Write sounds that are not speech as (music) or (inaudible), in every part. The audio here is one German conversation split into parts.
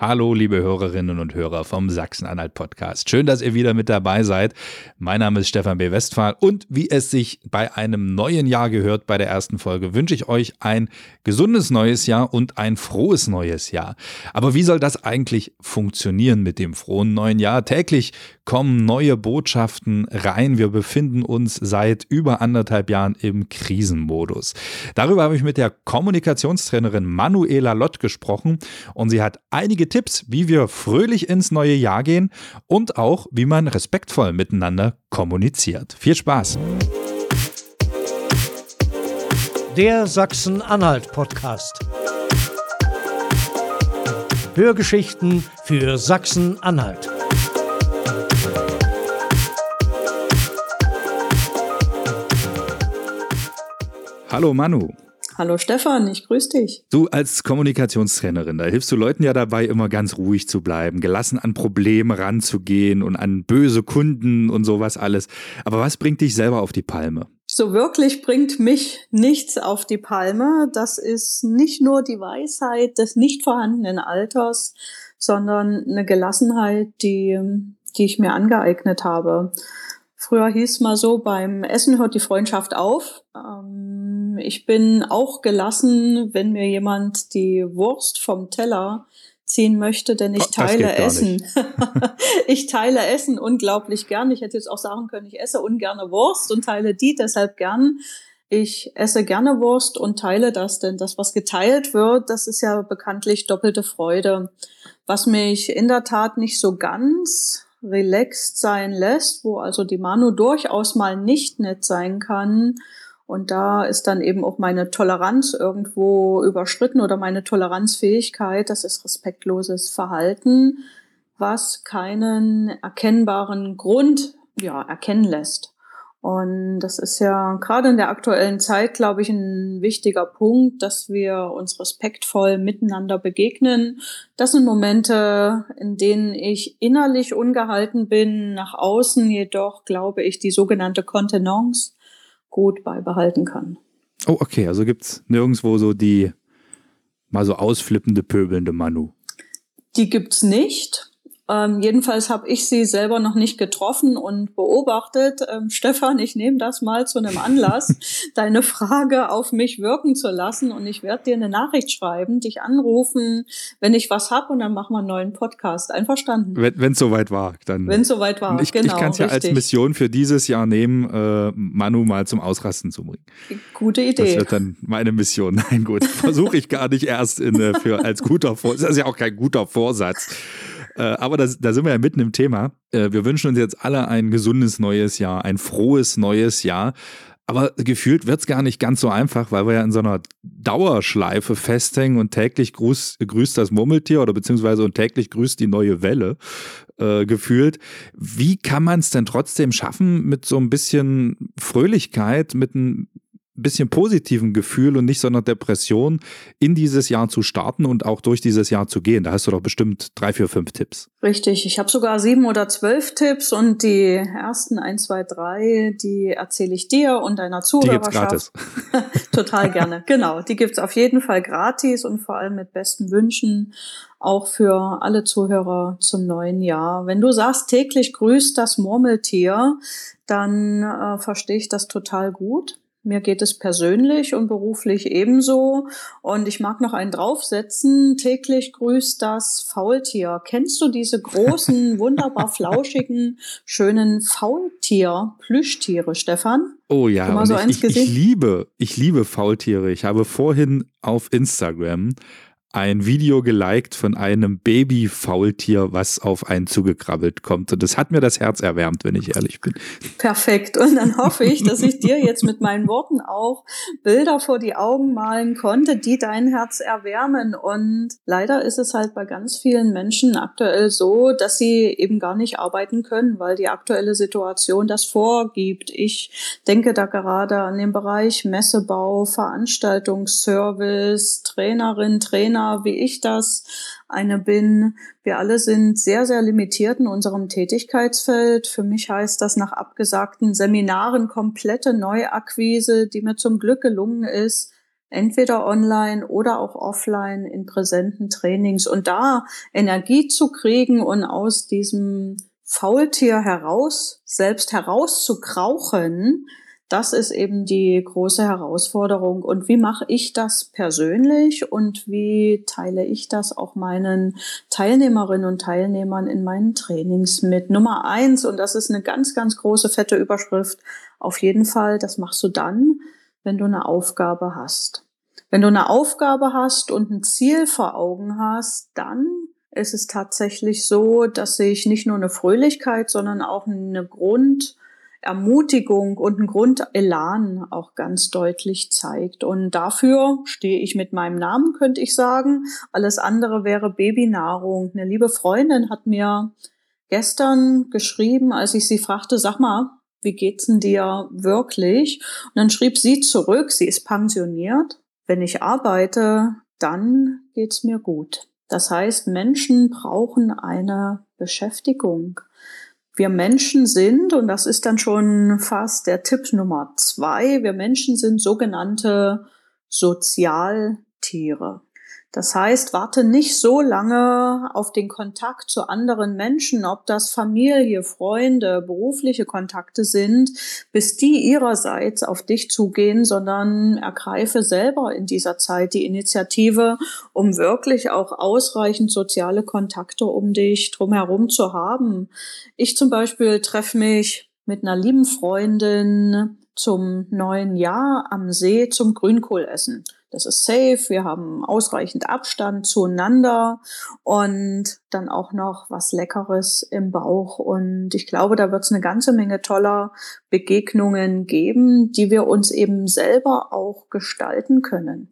Hallo, liebe Hörerinnen und Hörer vom Sachsen-Anhalt Podcast. Schön, dass ihr wieder mit dabei seid. Mein Name ist Stefan B. Westphal und wie es sich bei einem neuen Jahr gehört, bei der ersten Folge, wünsche ich euch ein gesundes neues Jahr und ein frohes neues Jahr. Aber wie soll das eigentlich funktionieren mit dem frohen neuen Jahr? Täglich kommen neue Botschaften rein. Wir befinden uns seit über anderthalb Jahren im Krisenmodus. Darüber habe ich mit der Kommunikationstrainerin Manuela Lott gesprochen und sie hat einige Tipps, wie wir fröhlich ins neue Jahr gehen und auch, wie man respektvoll miteinander kommuniziert. Viel Spaß! Der Sachsen-Anhalt-Podcast. Hörgeschichten für Sachsen-Anhalt. Hallo Manu. Hallo Stefan, ich grüße dich. Du als Kommunikationstrainerin, da hilfst du Leuten ja dabei, immer ganz ruhig zu bleiben, gelassen an Probleme ranzugehen und an böse Kunden und sowas alles. Aber was bringt dich selber auf die Palme? So wirklich bringt mich nichts auf die Palme. Das ist nicht nur die Weisheit des nicht vorhandenen Alters, sondern eine Gelassenheit, die, die ich mir angeeignet habe. Früher hieß mal so, beim Essen hört die Freundschaft auf. Ähm, ich bin auch gelassen, wenn mir jemand die Wurst vom Teller ziehen möchte, denn ich oh, teile Essen. (laughs) ich teile Essen unglaublich gern. Ich hätte jetzt auch sagen können, ich esse ungerne Wurst und teile die deshalb gern. Ich esse gerne Wurst und teile das, denn das, was geteilt wird, das ist ja bekanntlich doppelte Freude. Was mich in der Tat nicht so ganz relaxed sein lässt, wo also die Manu durchaus mal nicht nett sein kann. Und da ist dann eben auch meine Toleranz irgendwo überschritten oder meine Toleranzfähigkeit. Das ist respektloses Verhalten, was keinen erkennbaren Grund ja, erkennen lässt. Und das ist ja gerade in der aktuellen Zeit, glaube ich, ein wichtiger Punkt, dass wir uns respektvoll miteinander begegnen. Das sind Momente, in denen ich innerlich ungehalten bin, nach außen jedoch, glaube ich, die sogenannte Kontenance gut beibehalten kann. Oh, okay, also gibt's nirgendwo so die mal so ausflippende, pöbelnde Manu. Die gibt's nicht. Ähm, jedenfalls habe ich sie selber noch nicht getroffen und beobachtet. Ähm, Stefan, ich nehme das mal zu einem Anlass, (laughs) deine Frage auf mich wirken zu lassen und ich werde dir eine Nachricht schreiben, dich anrufen, wenn ich was hab und dann machen wir einen neuen Podcast. Einverstanden? Wenn es soweit war, dann. Wenn es soweit war, ich, genau. Ich kann es ja als Mission für dieses Jahr nehmen, äh, Manu mal zum Ausrasten zu bringen. Gute Idee. Das wird dann meine Mission. Nein, gut, (laughs) versuche ich gar nicht erst in, äh, für als guter Vorsatz. Das ist ja auch kein guter Vorsatz. Äh, aber das, da sind wir ja mitten im Thema. Äh, wir wünschen uns jetzt alle ein gesundes neues Jahr, ein frohes neues Jahr. Aber gefühlt wird es gar nicht ganz so einfach, weil wir ja in so einer Dauerschleife festhängen und täglich grüßt, grüßt das Murmeltier oder beziehungsweise und täglich grüßt die neue Welle äh, gefühlt. Wie kann man es denn trotzdem schaffen, mit so ein bisschen Fröhlichkeit, mit ein bisschen positiven Gefühl und nicht so einer Depression in dieses Jahr zu starten und auch durch dieses Jahr zu gehen. Da hast du doch bestimmt drei, vier, fünf Tipps. Richtig, ich habe sogar sieben oder zwölf Tipps und die ersten ein, zwei, drei, die erzähle ich dir und deiner Zuhörerschaft. Die gibt's gratis. (laughs) Total gerne, genau. Die gibt's auf jeden Fall gratis und vor allem mit besten Wünschen auch für alle Zuhörer zum neuen Jahr. Wenn du sagst, täglich grüßt das Murmeltier, dann äh, verstehe ich das total gut. Mir geht es persönlich und beruflich ebenso. Und ich mag noch einen draufsetzen. Täglich grüßt das Faultier. Kennst du diese großen, (laughs) wunderbar flauschigen, schönen Faultier-Plüschtiere, Stefan? Oh ja, so ich, ich, ich liebe, ich liebe Faultiere. Ich habe vorhin auf Instagram ein Video geliked von einem Baby-Faultier, was auf einen zugekrabbelt kommt. Und das hat mir das Herz erwärmt, wenn ich ehrlich bin. Perfekt. Und dann hoffe ich, dass ich dir jetzt mit meinen Worten auch Bilder vor die Augen malen konnte, die dein Herz erwärmen. Und leider ist es halt bei ganz vielen Menschen aktuell so, dass sie eben gar nicht arbeiten können, weil die aktuelle Situation das vorgibt. Ich denke da gerade an den Bereich Messebau, Veranstaltungsservice, Trainerin, Trainer, Trainer, wie ich das eine bin. Wir alle sind sehr, sehr limitiert in unserem Tätigkeitsfeld. Für mich heißt das nach abgesagten Seminaren komplette Neuakquise, die mir zum Glück gelungen ist, entweder online oder auch offline in präsenten Trainings und da Energie zu kriegen und aus diesem Faultier heraus, selbst herauszukrauchen, das ist eben die große Herausforderung. Und wie mache ich das persönlich und wie teile ich das auch meinen Teilnehmerinnen und Teilnehmern in meinen Trainings mit? Nummer eins, und das ist eine ganz, ganz große fette Überschrift, auf jeden Fall, das machst du dann, wenn du eine Aufgabe hast. Wenn du eine Aufgabe hast und ein Ziel vor Augen hast, dann ist es tatsächlich so, dass sich nicht nur eine Fröhlichkeit, sondern auch eine Grund, Ermutigung und ein Grundelan auch ganz deutlich zeigt. Und dafür stehe ich mit meinem Namen, könnte ich sagen. Alles andere wäre Babynahrung. Eine liebe Freundin hat mir gestern geschrieben, als ich sie fragte, sag mal, wie geht's denn dir wirklich? Und dann schrieb sie zurück, sie ist pensioniert. Wenn ich arbeite, dann geht's mir gut. Das heißt, Menschen brauchen eine Beschäftigung wir Menschen sind, und das ist dann schon fast der Tipp Nummer zwei, wir Menschen sind sogenannte Sozialtiere. Das heißt, warte nicht so lange auf den Kontakt zu anderen Menschen, ob das Familie, Freunde, berufliche Kontakte sind, bis die ihrerseits auf dich zugehen, sondern ergreife selber in dieser Zeit die Initiative, um wirklich auch ausreichend soziale Kontakte um dich drumherum zu haben. Ich zum Beispiel treffe mich mit einer lieben Freundin zum neuen Jahr am See zum Grünkohlessen. Das ist safe, wir haben ausreichend Abstand zueinander und dann auch noch was Leckeres im Bauch. Und ich glaube, da wird es eine ganze Menge toller Begegnungen geben, die wir uns eben selber auch gestalten können.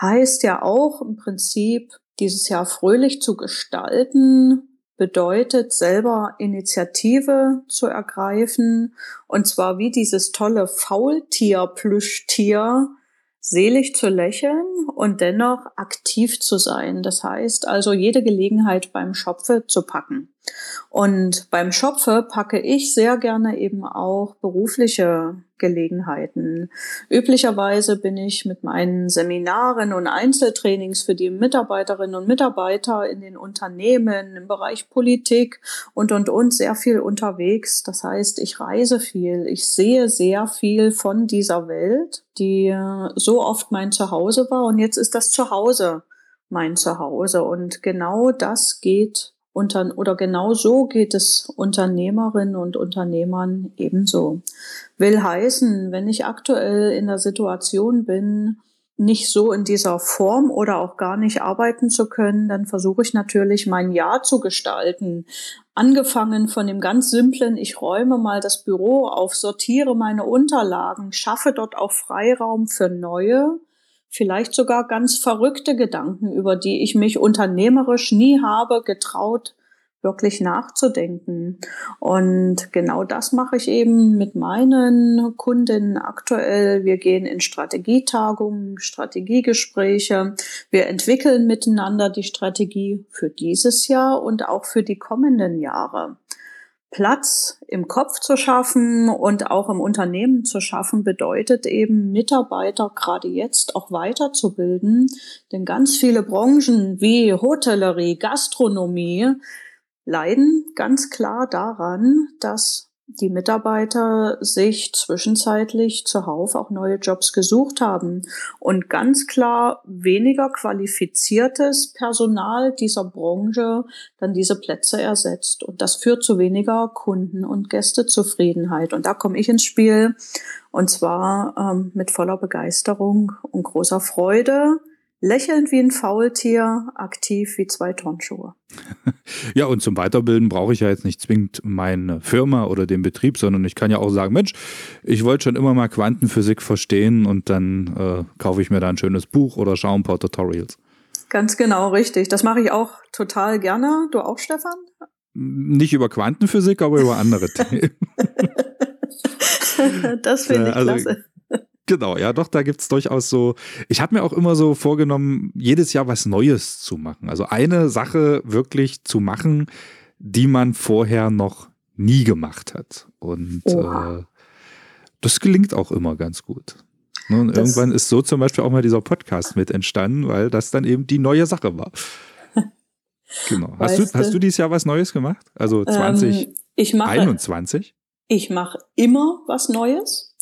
Heißt ja auch im Prinzip, dieses Jahr fröhlich zu gestalten, bedeutet selber Initiative zu ergreifen und zwar wie dieses tolle Faultier-Plüschtier selig zu lächeln und dennoch aktiv zu sein. Das heißt also, jede Gelegenheit beim Schopfe zu packen. Und beim Schopfe packe ich sehr gerne eben auch berufliche Gelegenheiten. Üblicherweise bin ich mit meinen Seminaren und Einzeltrainings für die Mitarbeiterinnen und Mitarbeiter in den Unternehmen, im Bereich Politik und, und, und sehr viel unterwegs. Das heißt, ich reise viel. Ich sehe sehr viel von dieser Welt, die so oft mein Zuhause war. Und jetzt ist das Zuhause mein Zuhause. Und genau das geht unter, oder genau so geht es Unternehmerinnen und Unternehmern ebenso. Will heißen, wenn ich aktuell in der Situation bin, nicht so in dieser Form oder auch gar nicht arbeiten zu können, dann versuche ich natürlich mein Jahr zu gestalten. Angefangen von dem ganz simplen, ich räume mal das Büro auf, sortiere meine Unterlagen, schaffe dort auch Freiraum für neue, vielleicht sogar ganz verrückte Gedanken, über die ich mich unternehmerisch nie habe getraut, wirklich nachzudenken. Und genau das mache ich eben mit meinen Kundinnen aktuell. Wir gehen in Strategietagungen, Strategiegespräche. Wir entwickeln miteinander die Strategie für dieses Jahr und auch für die kommenden Jahre. Platz im Kopf zu schaffen und auch im Unternehmen zu schaffen, bedeutet eben Mitarbeiter gerade jetzt auch weiterzubilden. Denn ganz viele Branchen wie Hotellerie, Gastronomie leiden ganz klar daran, dass die Mitarbeiter sich zwischenzeitlich zuhauf auch neue Jobs gesucht haben und ganz klar weniger qualifiziertes Personal dieser Branche dann diese Plätze ersetzt. Und das führt zu weniger Kunden- und Gästezufriedenheit. Und da komme ich ins Spiel und zwar ähm, mit voller Begeisterung und großer Freude lächelnd wie ein Faultier, aktiv wie zwei Tonschuhe. (laughs) Ja, und zum Weiterbilden brauche ich ja jetzt nicht zwingend meine Firma oder den Betrieb, sondern ich kann ja auch sagen, Mensch, ich wollte schon immer mal Quantenphysik verstehen und dann äh, kaufe ich mir da ein schönes Buch oder schaue ein paar Tutorials. Ganz genau, richtig. Das mache ich auch total gerne. Du auch, Stefan? Nicht über Quantenphysik, aber über andere (laughs) Themen. das finde ich also, klasse. Genau, ja, doch, da gibt es durchaus so. Ich habe mir auch immer so vorgenommen, jedes Jahr was Neues zu machen. Also eine Sache wirklich zu machen, die man vorher noch nie gemacht hat. Und äh, das gelingt auch immer ganz gut. Ne, und irgendwann ist so zum Beispiel auch mal dieser Podcast mit entstanden, weil das dann eben die neue Sache war. (laughs) Genau. Hast du, hast du dieses Jahr was Neues gemacht? Also 2021? Ähm, ich mache, Ich mache immer was Neues.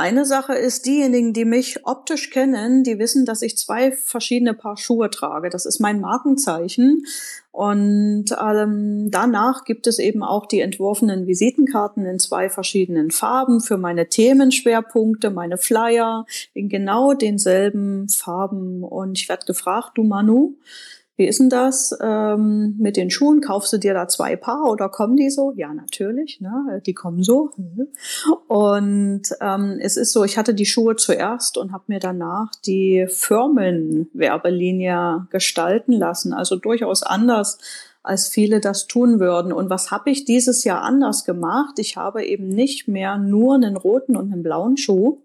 Eine Sache ist, diejenigen, die mich optisch kennen, die wissen, dass ich zwei verschiedene Paar Schuhe trage. Das ist mein Markenzeichen. Und ähm, danach gibt es eben auch die entworfenen Visitenkarten in zwei verschiedenen Farben für meine Themenschwerpunkte, meine Flyer in genau denselben Farben. Und ich werde gefragt, du Manu, wie ist denn das ähm, mit den Schuhen? Kaufst du dir da zwei Paar oder kommen die so? Ja, natürlich, ne? die kommen so. Und ähm, es ist so, ich hatte die Schuhe zuerst und habe mir danach die Firmenwerbelinie gestalten lassen. Also durchaus anders als viele das tun würden. Und was habe ich dieses Jahr anders gemacht? Ich habe eben nicht mehr nur einen roten und einen blauen Schuh,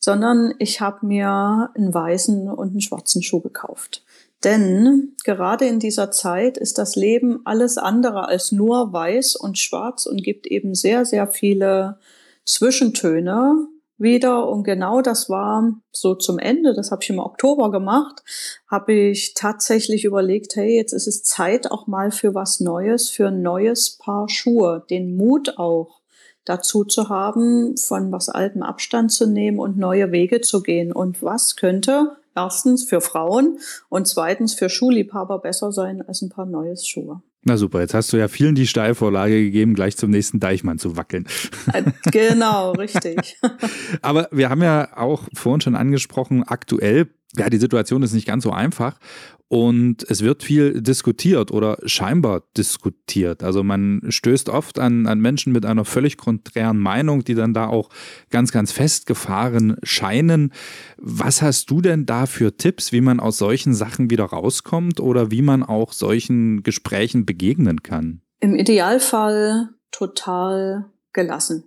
sondern ich habe mir einen weißen und einen schwarzen Schuh gekauft. Denn gerade in dieser Zeit ist das Leben alles andere als nur weiß und schwarz und gibt eben sehr, sehr viele Zwischentöne wieder. Und genau das war so zum Ende, das habe ich im Oktober gemacht, habe ich tatsächlich überlegt, hey, jetzt ist es Zeit auch mal für was Neues, für ein neues Paar Schuhe, den Mut auch dazu zu haben, von was Altem Abstand zu nehmen und neue Wege zu gehen. Und was könnte erstens für Frauen und zweitens für Schuhliebhaber besser sein als ein paar neue Schuhe. Na super, jetzt hast du ja vielen die Steilvorlage gegeben, gleich zum nächsten Deichmann zu wackeln. Äh, genau, (laughs) richtig. Aber wir haben ja auch vorhin schon angesprochen, aktuell ja, die Situation ist nicht ganz so einfach und es wird viel diskutiert oder scheinbar diskutiert. Also man stößt oft an, an Menschen mit einer völlig konträren Meinung, die dann da auch ganz, ganz festgefahren scheinen. Was hast du denn da für Tipps, wie man aus solchen Sachen wieder rauskommt oder wie man auch solchen Gesprächen begegnen kann? Im Idealfall total gelassen.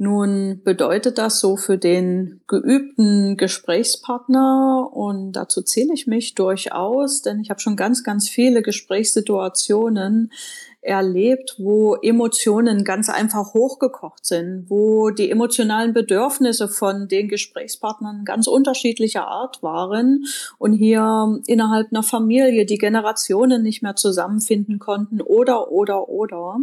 Nun bedeutet das so für den geübten Gesprächspartner und dazu zähle ich mich durchaus, denn ich habe schon ganz, ganz viele Gesprächssituationen erlebt, wo Emotionen ganz einfach hochgekocht sind, wo die emotionalen Bedürfnisse von den Gesprächspartnern ganz unterschiedlicher Art waren und hier innerhalb einer Familie die Generationen nicht mehr zusammenfinden konnten oder, oder, oder.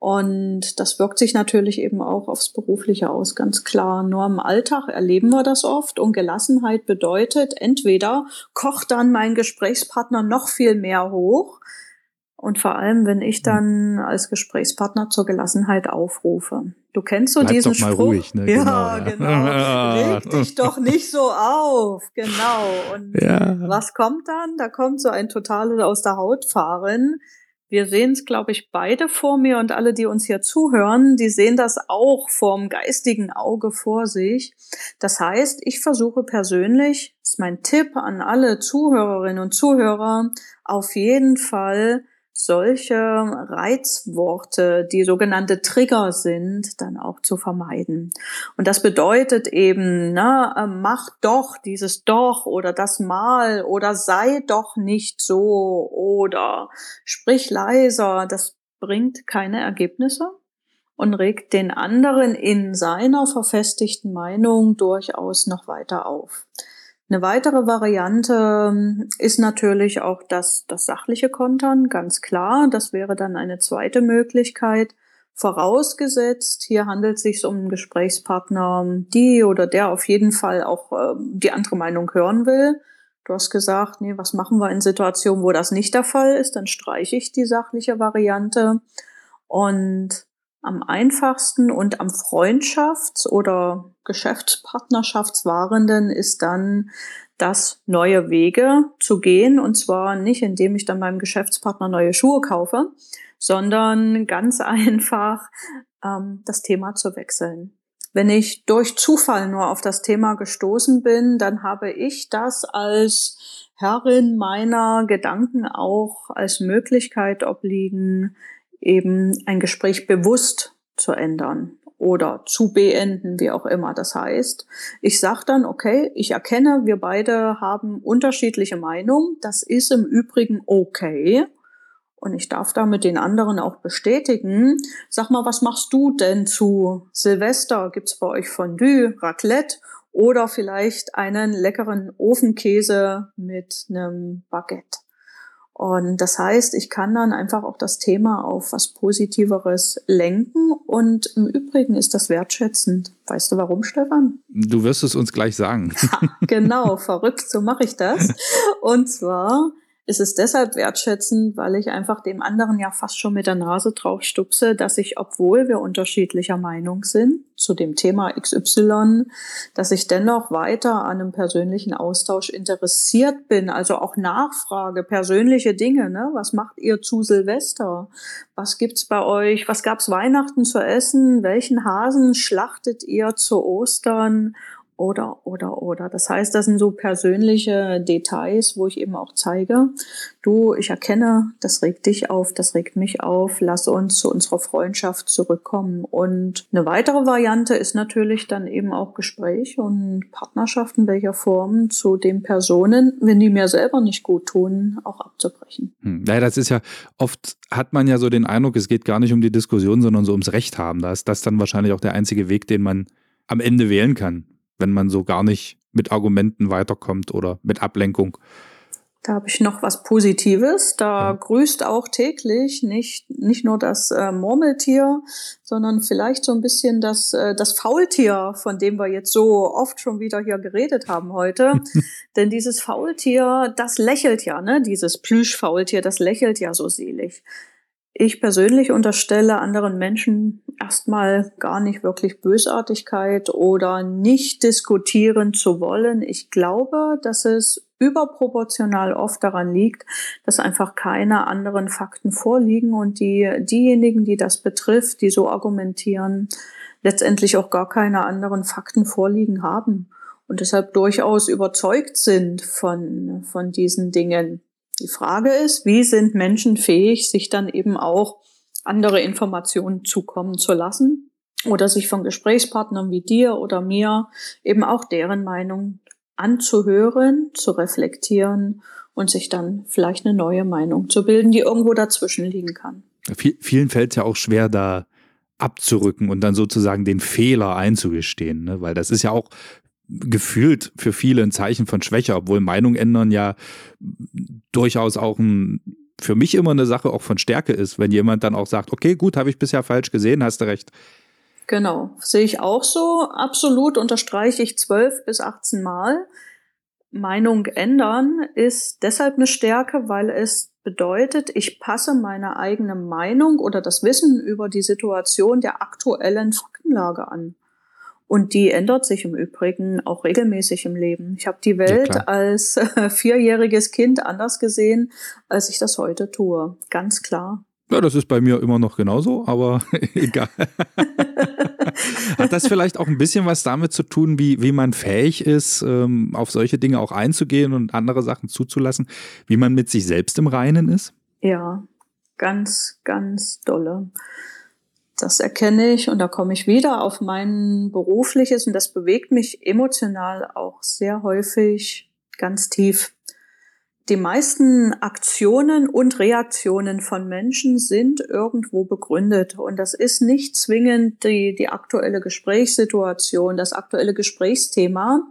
Und das wirkt sich natürlich eben auch aufs Berufliche aus, ganz klar. Nur im Alltag erleben wir das oft und Gelassenheit bedeutet, entweder kocht dann mein Gesprächspartner noch viel mehr hoch und vor allem, wenn ich dann als Gesprächspartner zur Gelassenheit aufrufe. Du kennst so Bleib diesen doch mal Spruch. Ruhig, ne? (laughs) Ja, genau. genau. Reg (laughs) dich doch nicht so auf. Genau. Und ja. was kommt dann? Da kommt so ein totales aus der Haut fahren wir sehen es, glaube ich, beide vor mir und alle, die uns hier zuhören, die sehen das auch vorm geistigen Auge vor sich. Das heißt, ich versuche persönlich, ist mein Tipp an alle Zuhörerinnen und Zuhörer, auf jeden Fall solche Reizworte, die sogenannte Trigger sind, dann auch zu vermeiden. Und das bedeutet eben, ne, äh, mach doch dieses doch oder das mal oder sei doch nicht so oder sprich leiser. Das bringt keine Ergebnisse und regt den anderen in seiner verfestigten Meinung durchaus noch weiter auf. Eine weitere Variante ähm, ist natürlich auch das, das sachliche Kontern, ganz klar. Das wäre dann eine zweite Möglichkeit. Vorausgesetzt, hier handelt es sich um einen Gesprächspartner, die oder der auf jeden Fall auch äh, die andere Meinung hören will. Du hast gesagt, nee, was machen wir in Situationen, wo das nicht der Fall ist? Dann streiche ich die sachliche Variante. Und am einfachsten und am Freundschafts- oder Geschäftspartnerschaftswahrenden ist dann das neue Wege zu gehen. Und zwar nicht, indem ich dann meinem Geschäftspartner neue Schuhe kaufe, sondern ganz (laughs) einfach ähm, das Thema zu wechseln. Wenn ich durch Zufall nur auf das Thema gestoßen bin, dann habe ich das als Herrin meiner Gedanken auch als Möglichkeit obliegen, eben ein Gespräch bewusst zu ändern oder zu beenden, wie auch immer. Das heißt, ich sage dann, okay, ich erkenne, wir beide haben unterschiedliche Meinungen. Das ist im Übrigen okay. Und ich darf damit den anderen auch bestätigen. Sag mal, was machst du denn zu Silvester? Gibt's bei euch Fondue, Raclette oder vielleicht einen leckeren Ofenkäse mit einem Baguette. Und das heißt, ich kann dann einfach auch das Thema auf was Positiveres lenken. Und im Übrigen ist das wertschätzend. Weißt du warum, Stefan? Du wirst es uns gleich sagen. genau, (laughs) verrückt, so mache ich das. Und zwar ist es deshalb wertschätzend, weil ich einfach dem anderen ja fast schon mit der Nase drauf stupse, dass ich, obwohl wir unterschiedlicher Meinung sind zu dem Thema XY, dass ich dennoch weiter an einem persönlichen Austausch interessiert bin, also auch nachfrage, persönliche Dinge, ne? Was macht ihr zu Silvester? Was gibt's bei euch? Was gab's Weihnachten zu essen? Welchen Hasen schlachtet ihr zu Ostern? Oder, oder, oder. Das heißt, das sind so persönliche Details, wo ich eben auch zeige, du, ich erkenne, das regt dich auf, das regt mich auf, lass uns zu unserer Freundschaft zurückkommen. Und eine weitere Variante ist natürlich dann eben auch Gespräch und Partnerschaften welcher Form zu den Personen, wenn die mir selber nicht gut tun, auch abzubrechen. Hm. Ja, das ist ja, oft hat man ja so den Eindruck, es geht gar nicht um die Diskussion, sondern so ums Recht haben. Da ist das dann wahrscheinlich auch der einzige Weg, den man am Ende wählen kann wenn man so gar nicht mit Argumenten weiterkommt oder mit Ablenkung. Da habe ich noch was Positives. Da ja. grüßt auch täglich nicht, nicht nur das äh, Murmeltier, sondern vielleicht so ein bisschen das, äh, das Faultier, von dem wir jetzt so oft schon wieder hier geredet haben heute. (laughs) Denn dieses Faultier, das lächelt ja, ne? Dieses Plüschfaultier, das lächelt ja so selig. Ich persönlich unterstelle anderen Menschen erstmal gar nicht wirklich Bösartigkeit oder nicht diskutieren zu wollen. Ich glaube, dass es überproportional oft daran liegt, dass einfach keine anderen Fakten vorliegen und die, diejenigen, die das betrifft, die so argumentieren, letztendlich auch gar keine anderen Fakten vorliegen haben und deshalb durchaus überzeugt sind von, von diesen Dingen. Die Frage ist, wie sind Menschen fähig, sich dann eben auch andere Informationen zukommen zu lassen oder sich von Gesprächspartnern wie dir oder mir eben auch deren Meinung anzuhören, zu reflektieren und sich dann vielleicht eine neue Meinung zu bilden, die irgendwo dazwischen liegen kann. vielen fällt es ja auch schwer, da abzurücken und dann sozusagen den Fehler einzugestehen, ne? weil das ist ja auch gefühlt für viele ein Zeichen von Schwäche, obwohl Meinung ändern ja durchaus auch ein, für mich immer eine Sache auch von Stärke ist, wenn jemand dann auch sagt, okay, gut, habe ich bisher falsch gesehen, hast du recht. Genau, sehe ich auch so. Absolut unterstreiche ich zwölf bis 18 Mal. Meinung ändern ist deshalb eine Stärke, weil es bedeutet, ich passe meine eigene Meinung oder das Wissen über die Situation der aktuellen Faktenlage an. Und die ändert sich im Übrigen auch regelmäßig im Leben. Ich habe die Welt ja, als äh, vierjähriges Kind anders gesehen, als ich das heute tue. Ganz klar. Ja, das ist bei mir immer noch genauso, aber (laughs) egal. (laughs) Hat das vielleicht auch ein bisschen was damit zu tun, wie, wie man fähig ist, ähm, auf solche Dinge auch einzugehen und andere Sachen zuzulassen, wie man mit sich selbst im Reinen ist? Ja, ganz, ganz dolle. Das erkenne ich und da komme ich wieder auf mein berufliches und das bewegt mich emotional auch sehr häufig ganz tief. Die meisten Aktionen und Reaktionen von Menschen sind irgendwo begründet. Und das ist nicht zwingend die, die aktuelle Gesprächssituation, das aktuelle Gesprächsthema,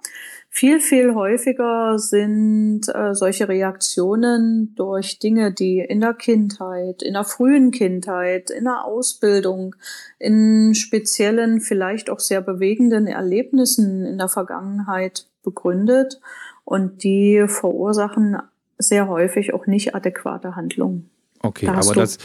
viel, viel häufiger sind äh, solche Reaktionen durch Dinge, die in der Kindheit, in der frühen Kindheit, in der Ausbildung, in speziellen, vielleicht auch sehr bewegenden Erlebnissen in der Vergangenheit begründet. Und die verursachen sehr häufig auch nicht adäquate Handlungen. Okay, da aber das,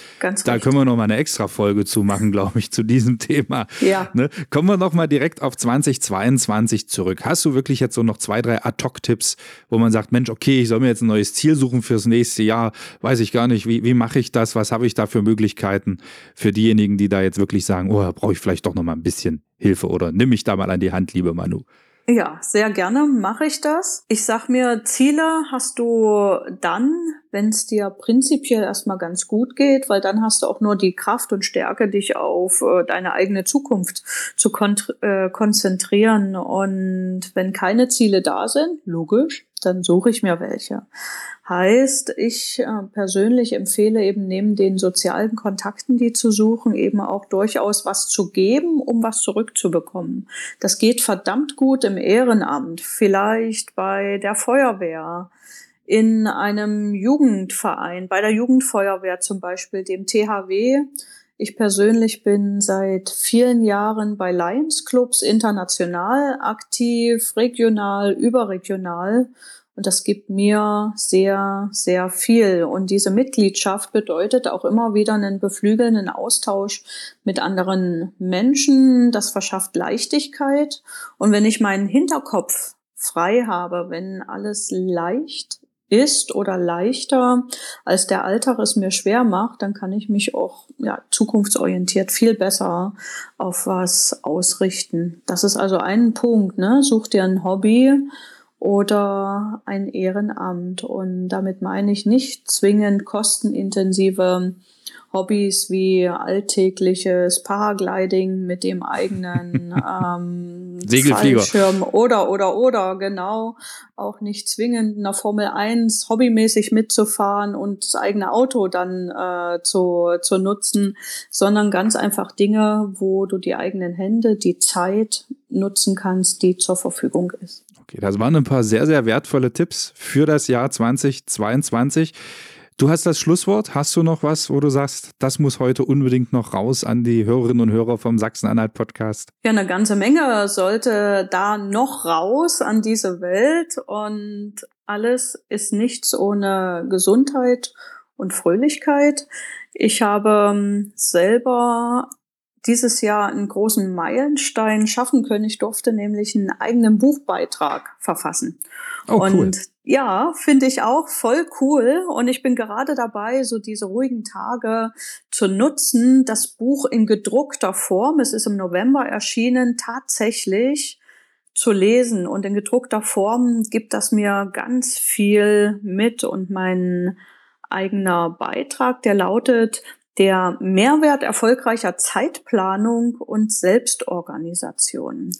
da können wir noch mal eine extra Folge zu machen, glaube ich, zu diesem Thema. Ja. Ne? Kommen wir noch mal direkt auf 2022 zurück. Hast du wirklich jetzt so noch zwei, drei Ad-Hoc-Tipps, wo man sagt, Mensch, okay, ich soll mir jetzt ein neues Ziel suchen fürs nächste Jahr, weiß ich gar nicht, wie, wie mache ich das, was habe ich da für Möglichkeiten für diejenigen, die da jetzt wirklich sagen, oh, brauche ich vielleicht doch noch mal ein bisschen Hilfe oder nimm mich da mal an die Hand, liebe Manu. Ja, sehr gerne mache ich das. Ich sag mir, Ziele hast du dann, wenn es dir prinzipiell erstmal ganz gut geht, weil dann hast du auch nur die Kraft und Stärke, dich auf äh, deine eigene Zukunft zu kon äh, konzentrieren. Und wenn keine Ziele da sind, logisch, dann suche ich mir welche. Heißt, ich äh, persönlich empfehle eben neben den sozialen Kontakten, die zu suchen, eben auch durchaus was zu geben, um was zurückzubekommen. Das geht verdammt gut im Ehrenamt, vielleicht bei der Feuerwehr, in einem Jugendverein, bei der Jugendfeuerwehr zum Beispiel, dem THW. Ich persönlich bin seit vielen Jahren bei Lions Clubs international aktiv, regional, überregional. Und das gibt mir sehr, sehr viel. Und diese Mitgliedschaft bedeutet auch immer wieder einen beflügelnden Austausch mit anderen Menschen. Das verschafft Leichtigkeit. Und wenn ich meinen Hinterkopf frei habe, wenn alles leicht ist oder leichter, als der Alltag es mir schwer macht, dann kann ich mich auch ja, zukunftsorientiert viel besser auf was ausrichten. Das ist also ein Punkt. Ne? Such dir ein Hobby oder ein Ehrenamt. Und damit meine ich nicht zwingend kostenintensive Hobbys wie alltägliches Paragliding mit dem eigenen (laughs) ähm, Fallschirm oder oder oder genau auch nicht zwingend in der Formel 1 hobbymäßig mitzufahren und das eigene Auto dann äh, zu, zu nutzen, sondern ganz einfach Dinge, wo du die eigenen Hände, die Zeit nutzen kannst, die zur Verfügung ist. Okay, das waren ein paar sehr, sehr wertvolle Tipps für das Jahr 2022. Du hast das Schlusswort. Hast du noch was, wo du sagst, das muss heute unbedingt noch raus an die Hörerinnen und Hörer vom Sachsen-Anhalt-Podcast? Ja, eine ganze Menge sollte da noch raus an diese Welt und alles ist nichts ohne Gesundheit und Fröhlichkeit. Ich habe ähm, selber dieses Jahr einen großen Meilenstein schaffen können. Ich durfte nämlich einen eigenen Buchbeitrag verfassen. Oh, cool. Und ja, finde ich auch voll cool. Und ich bin gerade dabei, so diese ruhigen Tage zu nutzen, das Buch in gedruckter Form, es ist im November erschienen, tatsächlich zu lesen. Und in gedruckter Form gibt das mir ganz viel mit. Und mein eigener Beitrag, der lautet, der Mehrwert erfolgreicher Zeitplanung und Selbstorganisation.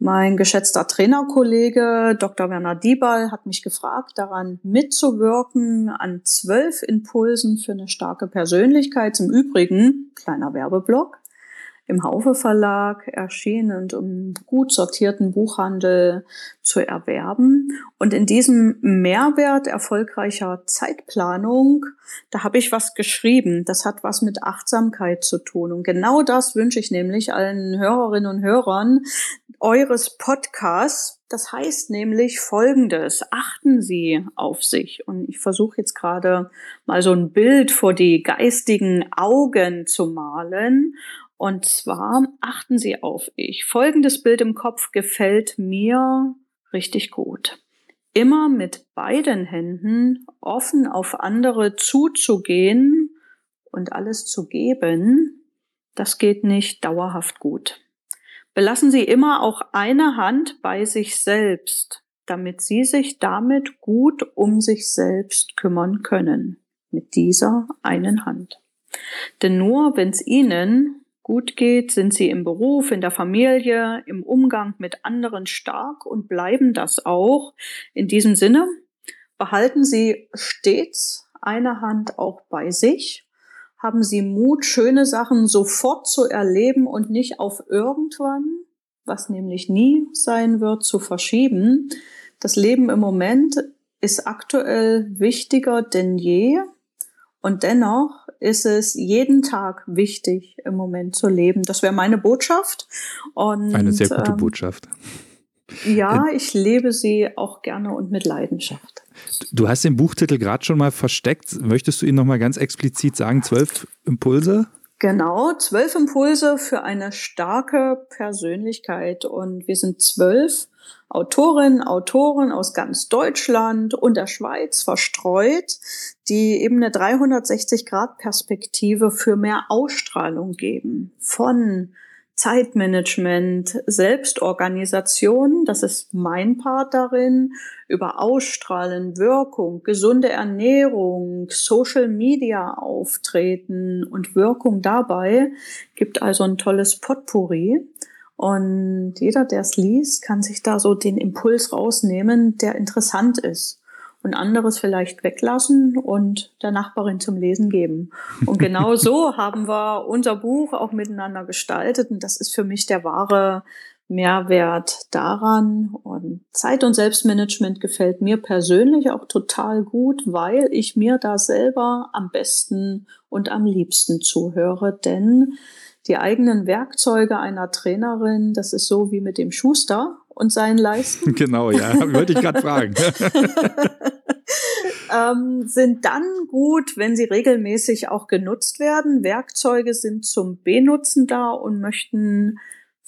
Mein geschätzter Trainerkollege Dr. Werner Diebal hat mich gefragt, daran mitzuwirken an zwölf Impulsen für eine starke Persönlichkeit. Im Übrigen, kleiner Werbeblock, im Haufe Verlag erschienen und im gut sortierten Buchhandel zu erwerben. Und in diesem Mehrwert erfolgreicher Zeitplanung, da habe ich was geschrieben. Das hat was mit Achtsamkeit zu tun. Und genau das wünsche ich nämlich allen Hörerinnen und Hörern eures Podcasts. Das heißt nämlich Folgendes. Achten Sie auf sich. Und ich versuche jetzt gerade mal so ein Bild vor die geistigen Augen zu malen. Und zwar achten Sie auf ich. Folgendes Bild im Kopf gefällt mir richtig gut. Immer mit beiden Händen offen auf andere zuzugehen und alles zu geben, das geht nicht dauerhaft gut. Belassen Sie immer auch eine Hand bei sich selbst, damit Sie sich damit gut um sich selbst kümmern können. Mit dieser einen Hand. Denn nur wenn es Ihnen gut geht, sind sie im Beruf, in der Familie, im Umgang mit anderen stark und bleiben das auch. In diesem Sinne behalten Sie stets eine Hand auch bei sich. Haben Sie Mut, schöne Sachen sofort zu erleben und nicht auf irgendwann, was nämlich nie sein wird, zu verschieben. Das Leben im Moment ist aktuell wichtiger denn je. Und dennoch ist es jeden Tag wichtig, im Moment zu leben. Das wäre meine Botschaft. Und, Eine sehr gute ähm, Botschaft. Ja, äh, ich lebe sie auch gerne und mit Leidenschaft. Du hast den Buchtitel gerade schon mal versteckt. Möchtest du ihn nochmal ganz explizit sagen? Zwölf Impulse? Genau, zwölf Impulse für eine starke Persönlichkeit. Und wir sind zwölf Autorinnen, Autoren aus ganz Deutschland und der Schweiz verstreut, die eben eine 360-Grad-Perspektive für mehr Ausstrahlung geben. Von Zeitmanagement, Selbstorganisation, das ist mein Part darin, über Ausstrahlen, Wirkung, gesunde Ernährung, Social Media Auftreten und Wirkung dabei, gibt also ein tolles Potpourri. Und jeder, der es liest, kann sich da so den Impuls rausnehmen, der interessant ist. Und anderes vielleicht weglassen und der Nachbarin zum Lesen geben. Und genau so (laughs) haben wir unser Buch auch miteinander gestaltet. Und das ist für mich der wahre Mehrwert daran. Und Zeit- und Selbstmanagement gefällt mir persönlich auch total gut, weil ich mir da selber am besten und am liebsten zuhöre. Denn die eigenen Werkzeuge einer Trainerin, das ist so wie mit dem Schuster und seinen Leisten. (laughs) Genau, ja, wollte ich gerade fragen. (laughs) ähm, sind dann gut, wenn sie regelmäßig auch genutzt werden. Werkzeuge sind zum Benutzen da und möchten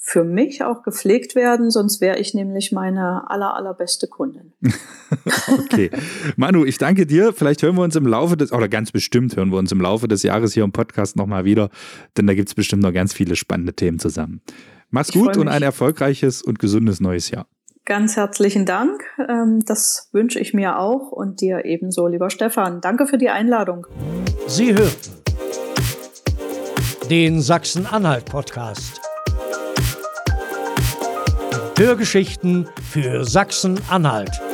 für mich auch gepflegt werden, sonst wäre ich nämlich meine aller, allerbeste Kundin. (laughs) okay. Manu, ich danke dir. Vielleicht hören wir uns im Laufe des, oder ganz bestimmt hören wir uns im Laufe des Jahres hier im Podcast nochmal wieder, denn da gibt es bestimmt noch ganz viele spannende Themen zusammen. Mach's gut und ein erfolgreiches und gesundes neues Jahr. Ganz herzlichen Dank. Ähm, das wünsche ich mir auch und dir ebenso, lieber Stefan. Danke für die Einladung. Sie hörten den Sachsen-Anhalt-Podcast. Hörgeschichten für Sachsen-Anhalt.